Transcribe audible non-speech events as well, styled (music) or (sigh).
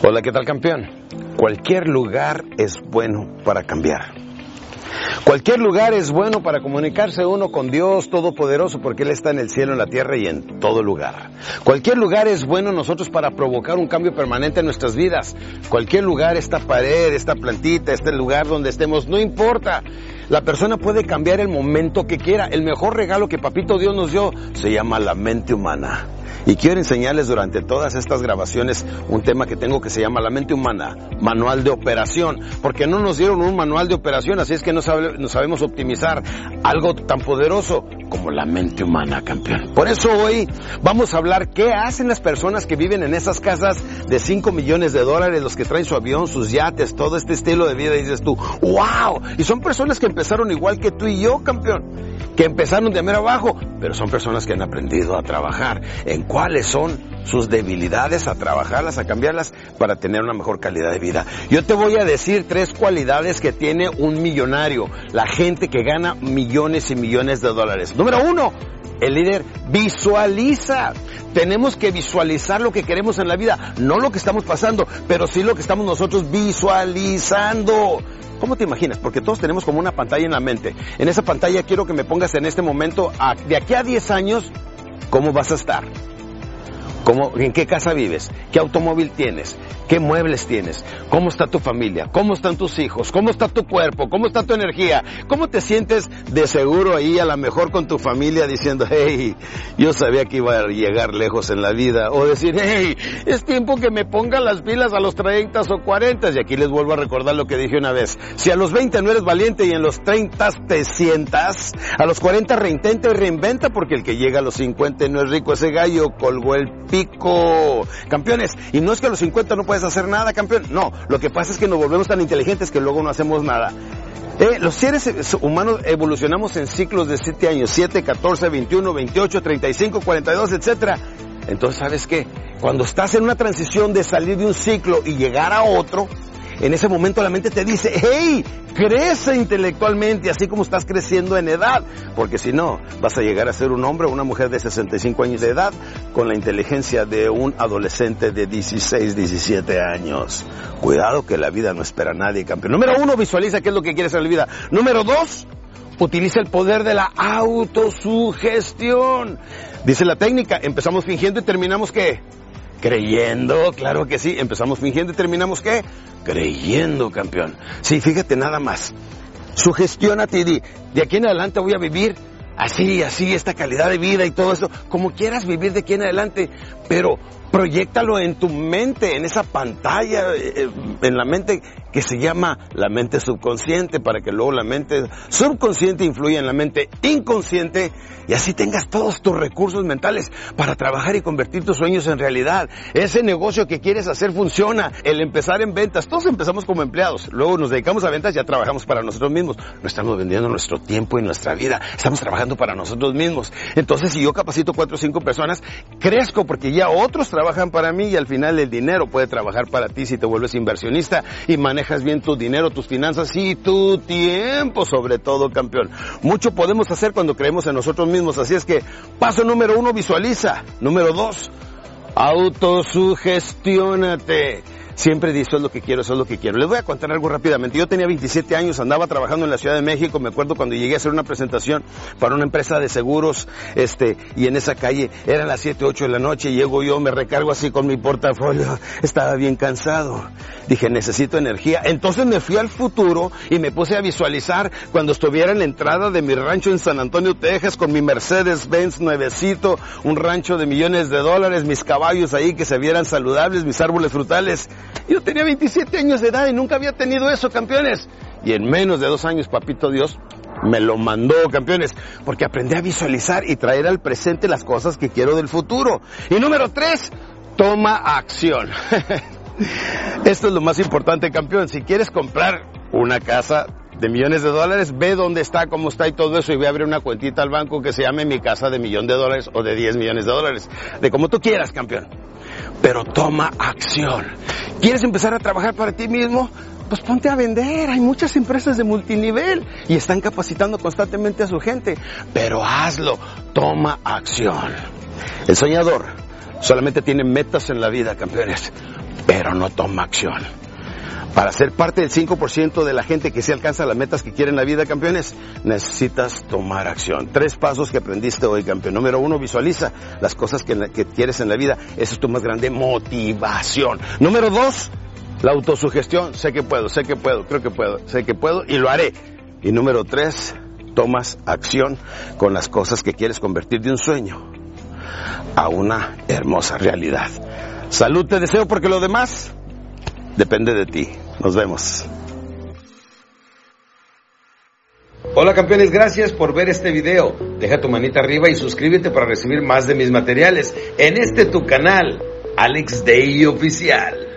Hola, ¿qué tal campeón? Cualquier lugar es bueno para cambiar. Cualquier lugar es bueno para comunicarse uno con Dios Todopoderoso porque Él está en el cielo, en la tierra y en todo lugar. Cualquier lugar es bueno nosotros para provocar un cambio permanente en nuestras vidas. Cualquier lugar, esta pared, esta plantita, este lugar donde estemos, no importa. La persona puede cambiar el momento que quiera. El mejor regalo que Papito Dios nos dio se llama la mente humana. Y quiero enseñarles durante todas estas grabaciones un tema que tengo que se llama la mente humana, manual de operación, porque no nos dieron un manual de operación, así es que no, sabemos optimizar algo tan poderoso como la mente humana, campeón. Por eso hoy vamos a hablar qué hacen las personas que viven en esas casas de 5 millones de dólares, los que traen su avión, sus yates, todo este estilo de vida, y dices tú, wow, y son personas que empezaron igual que tú y yo, campeón que empezaron de mero abajo, pero son personas que han aprendido a trabajar en cuáles son sus debilidades, a trabajarlas, a cambiarlas para tener una mejor calidad de vida. Yo te voy a decir tres cualidades que tiene un millonario, la gente que gana millones y millones de dólares. Número uno, el líder visualiza. Tenemos que visualizar lo que queremos en la vida, no lo que estamos pasando, pero sí lo que estamos nosotros visualizando. ¿Cómo te imaginas? Porque todos tenemos como una pantalla en la mente. En esa pantalla quiero que me pongas en este momento, de aquí a 10 años, cómo vas a estar. ¿Cómo, ¿En qué casa vives? ¿Qué automóvil tienes? ¿Qué muebles tienes? ¿Cómo está tu familia? ¿Cómo están tus hijos? ¿Cómo está tu cuerpo? ¿Cómo está tu energía? ¿Cómo te sientes de seguro ahí a lo mejor con tu familia diciendo, hey, yo sabía que iba a llegar lejos en la vida? O decir, hey, es tiempo que me ponga las pilas a los 30 o 40. Y aquí les vuelvo a recordar lo que dije una vez. Si a los 20 no eres valiente y en los 30 te sientas, a los 40 reintenta y reinventa porque el que llega a los 50 no es rico. Ese gallo colgó el pico. Campeones, y no es que a los 50 no puedes hacer nada, campeón. No, lo que pasa es que nos volvemos tan inteligentes que luego no hacemos nada. Eh, los seres humanos evolucionamos en ciclos de 7 años, 7, 14, 21, 28, 35, 42, etcétera. Entonces, ¿sabes qué? Cuando estás en una transición de salir de un ciclo y llegar a otro, en ese momento la mente te dice, hey, crece intelectualmente, así como estás creciendo en edad, porque si no, vas a llegar a ser un hombre o una mujer de 65 años de edad con la inteligencia de un adolescente de 16, 17 años. Cuidado que la vida no espera a nadie, campeón. Número uno, visualiza qué es lo que quieres en la vida. Número dos, utiliza el poder de la autosugestión. Dice la técnica, empezamos fingiendo y terminamos qué? Creyendo, claro que sí. Empezamos fingiendo y terminamos qué? Creyendo, campeón. Sí, fíjate nada más. Sugestiónate y di, de aquí en adelante voy a vivir así, así, esta calidad de vida y todo eso, como quieras vivir de aquí en adelante, pero proyectalo en tu mente, en esa pantalla, eh, en la mente que se llama la mente subconsciente, para que luego la mente subconsciente influya en la mente inconsciente y así tengas todos tus recursos mentales para trabajar y convertir tus sueños en realidad. Ese negocio que quieres hacer funciona. El empezar en ventas, todos empezamos como empleados, luego nos dedicamos a ventas, ya trabajamos para nosotros mismos. No estamos vendiendo nuestro tiempo y nuestra vida, estamos trabajando para nosotros mismos. Entonces, si yo capacito cuatro o cinco personas, crezco porque ya otros trabajan para mí y al final el dinero puede trabajar para ti si te vuelves inversionista y manejas bien tu dinero, tus finanzas y tu tiempo sobre todo, campeón. Mucho podemos hacer cuando creemos en nosotros mismos Así es que paso número uno, visualiza. Número dos, autosugestiónate. Siempre dice, eso es lo que quiero, eso es lo que quiero. Les voy a contar algo rápidamente. Yo tenía 27 años, andaba trabajando en la Ciudad de México. Me acuerdo cuando llegué a hacer una presentación para una empresa de seguros, este, y en esa calle eran las 7, 8 de la noche. Llego yo, me recargo así con mi portafolio. (laughs) Estaba bien cansado. Dije, necesito energía. Entonces me fui al futuro y me puse a visualizar cuando estuviera en la entrada de mi rancho en San Antonio, Texas, con mi Mercedes-Benz nuevecito, un rancho de millones de dólares, mis caballos ahí que se vieran saludables, mis árboles frutales. Yo tenía 27 años de edad y nunca había tenido eso, campeones. Y en menos de dos años, papito Dios, me lo mandó, campeones, porque aprendí a visualizar y traer al presente las cosas que quiero del futuro. Y número tres, toma acción. (laughs) Esto es lo más importante, campeón. Si quieres comprar una casa de millones de dólares, ve dónde está, cómo está y todo eso y voy a abrir una cuentita al banco que se llame mi casa de millón de dólares o de 10 millones de dólares. De como tú quieras, campeón. Pero toma acción. ¿Quieres empezar a trabajar para ti mismo? Pues ponte a vender. Hay muchas empresas de multinivel y están capacitando constantemente a su gente. Pero hazlo. Toma acción. El soñador solamente tiene metas en la vida, campeones pero no toma acción. Para ser parte del 5% de la gente que se alcanza las metas que quiere en la vida, campeones, necesitas tomar acción. Tres pasos que aprendiste hoy, campeón. Número uno, visualiza las cosas que, que quieres en la vida. Eso es tu más grande motivación. Número dos, la autosugestión. Sé que puedo, sé que puedo, creo que puedo, sé que puedo y lo haré. Y número tres, tomas acción con las cosas que quieres convertir de un sueño a una hermosa realidad. Salud te deseo porque lo demás depende de ti. Nos vemos. Hola campeones, gracias por ver este video. Deja tu manita arriba y suscríbete para recibir más de mis materiales en este tu canal, Alex Day Oficial.